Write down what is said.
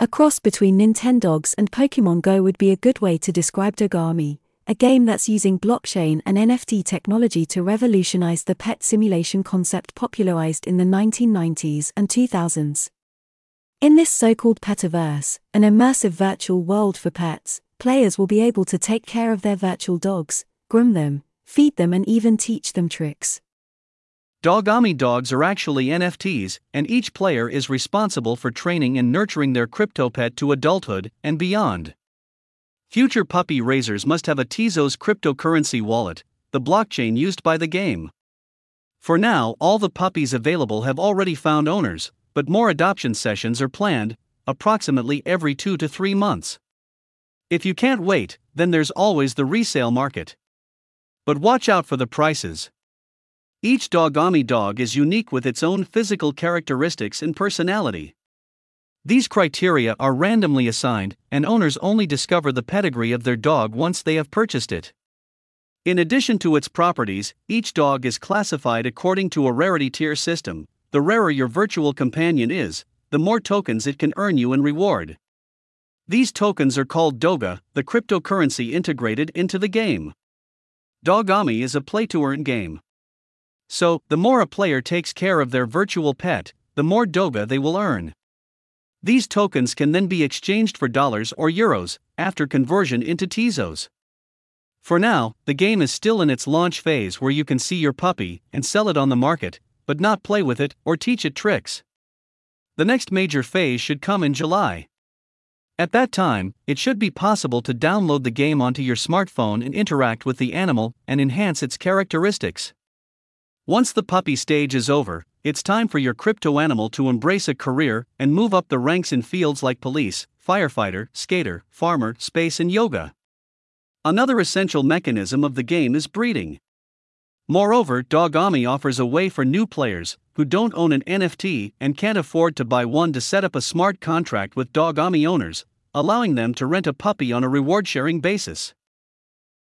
A cross between Nintendogs and Pokemon Go would be a good way to describe Dogami, a game that's using blockchain and NFT technology to revolutionize the pet simulation concept popularized in the 1990s and 2000s. In this so called petaverse, an immersive virtual world for pets, players will be able to take care of their virtual dogs, groom them, feed them, and even teach them tricks. Dogami dogs are actually NFTs, and each player is responsible for training and nurturing their crypto pet to adulthood and beyond. Future puppy raisers must have a Tezos cryptocurrency wallet, the blockchain used by the game. For now, all the puppies available have already found owners, but more adoption sessions are planned, approximately every two to three months. If you can't wait, then there's always the resale market. But watch out for the prices. Each Dogami dog is unique with its own physical characteristics and personality. These criteria are randomly assigned, and owners only discover the pedigree of their dog once they have purchased it. In addition to its properties, each dog is classified according to a rarity tier system, the rarer your virtual companion is, the more tokens it can earn you in reward. These tokens are called Doga, the cryptocurrency integrated into the game. Dogami is a play to earn game. So, the more a player takes care of their virtual pet, the more Doga they will earn. These tokens can then be exchanged for dollars or euros after conversion into Tezos. For now, the game is still in its launch phase where you can see your puppy and sell it on the market, but not play with it or teach it tricks. The next major phase should come in July. At that time, it should be possible to download the game onto your smartphone and interact with the animal and enhance its characteristics. Once the puppy stage is over, it's time for your crypto animal to embrace a career and move up the ranks in fields like police, firefighter, skater, farmer, space, and yoga. Another essential mechanism of the game is breeding. Moreover, Dogami offers a way for new players who don't own an NFT and can't afford to buy one to set up a smart contract with Dogami owners, allowing them to rent a puppy on a reward sharing basis.